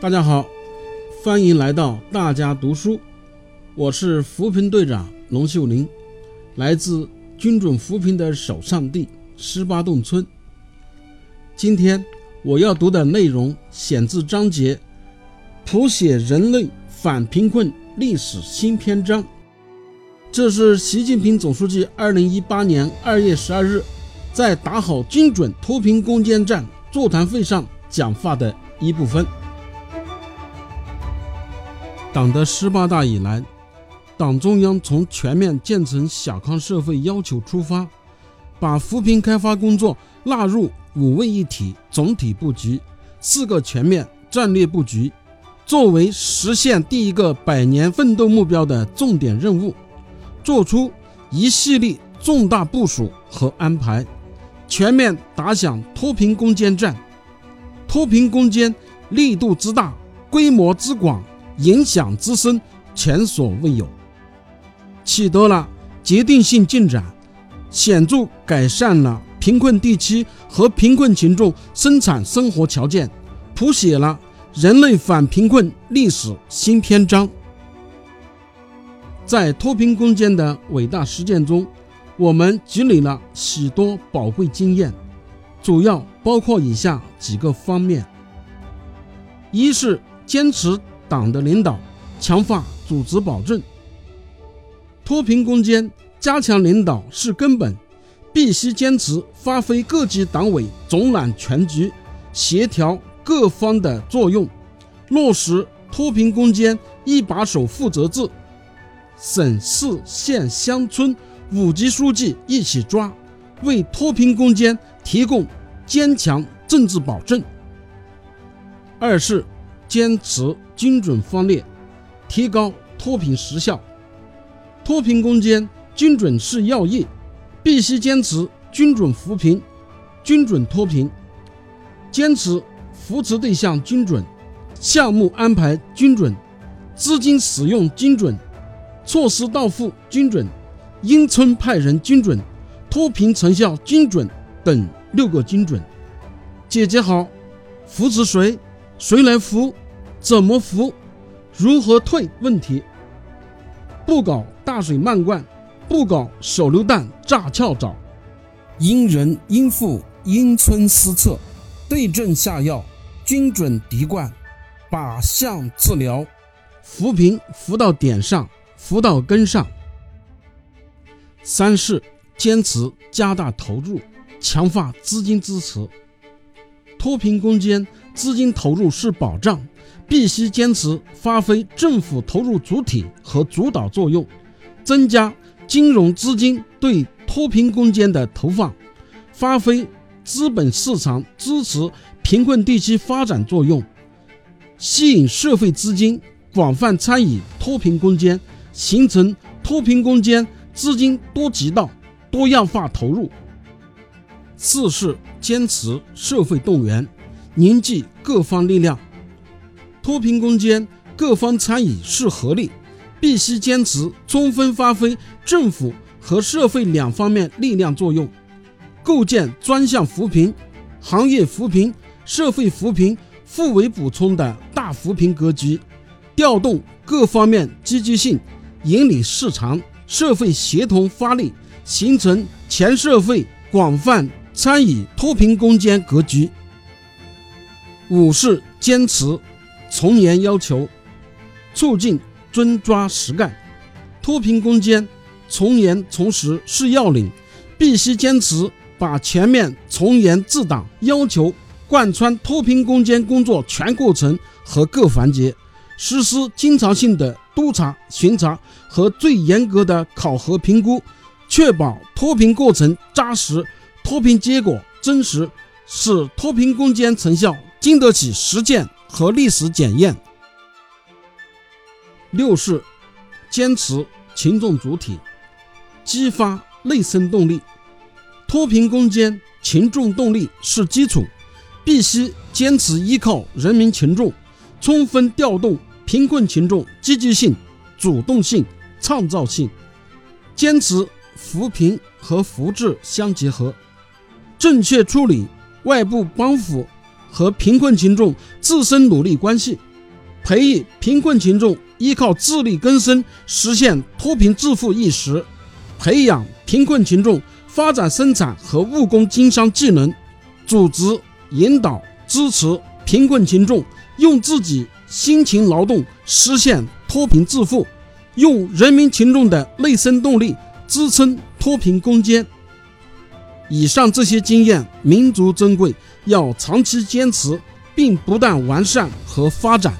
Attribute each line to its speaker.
Speaker 1: 大家好，欢迎来到大家读书，我是扶贫队长龙秀林，来自精准扶贫的首善地十八洞村。今天我要读的内容选自章节《谱写人类反贫困历史新篇章》，这是习近平总书记二零一八年二月十二日在打好精准脱贫攻坚战座谈会上讲话的一部分。党的十八大以来，党中央从全面建成小康社会要求出发，把扶贫开发工作纳入五位一体总体布局、四个全面战略布局，作为实现第一个百年奋斗目标的重点任务，作出一系列重大部署和安排，全面打响脱贫攻坚战。脱贫攻坚力度之大，规模之广。影响之深，前所未有，取得了决定性进展，显著改善了贫困地区和贫困群众生产生活条件，谱写了人类反贫困历史新篇章。在脱贫攻坚的伟大实践中，我们积累了许多宝贵经验，主要包括以下几个方面：一是坚持。党的领导强化组织保证，脱贫攻坚加强领导是根本，必须坚持发挥各级党委总揽全局、协调各方的作用，落实脱贫攻坚一把手负责制，省市县乡村五级书记一起抓，为脱贫攻坚提供坚强政治保证。二是。坚持精准方略，提高脱贫实效。脱贫攻坚，精准是要义，必须坚持精准扶贫、精准脱贫，坚持扶持对象精准、项目安排精准、资金使用精准、措施到户精准、因村派人精准、脱贫成效精准等六个精准，解决好扶持谁、谁来扶。怎么扶？如何退？问题不搞大水漫灌，不搞手榴弹炸跳蚤，因人因户因村施策，对症下药，精准滴灌，靶向治疗，扶贫扶到点上，扶到根上。三是坚持加大投入，强化资金支持。脱贫攻坚资金投入是保障。必须坚持发挥政府投入主体和主导作用，增加金融资金对脱贫攻坚的投放，发挥资本市场支持贫困地区发展作用，吸引社会资金广泛参与脱贫攻坚，形成脱贫攻坚资金多渠道、多样化投入。四是坚持社会动员，凝聚各方力量。脱贫攻坚，各方参与是合力，必须坚持充分发挥政府和社会两方面力量作用，构建专项扶贫、行业扶贫、社会扶贫互为补充的大扶贫格局，调动各方面积极性，引领市场社会协同发力，形成全社会广泛参与脱贫攻坚格局。五是坚持。从严要求，促进真抓实干，脱贫攻坚，从严从实是要领，必须坚持把全面从严治党要求贯穿脱贫攻坚工作全过程和各环节，实施经常性的督查巡查和最严格的考核评估，确保脱贫过程扎实，脱贫结果真实，使脱贫攻坚成效经得起实践。和历史检验。六是坚持群众主体，激发内生动力。脱贫攻坚，群众动力是基础，必须坚持依靠人民群众，充分调动贫困群众积极性、主动性、创造性，坚持扶贫和扶志相结合，正确处理外部帮扶。和贫困群众自身努力关系，培育贫困群众依靠自力更生实现脱贫致富意识，培养贫困群众发展生产和务工经商技能，组织引导支持贫困群众用自己辛勤劳动实现脱贫致富，用人民群众的内生动力支撑脱贫攻坚。以上这些经验民族珍贵，要长期坚持并不断完善和发展。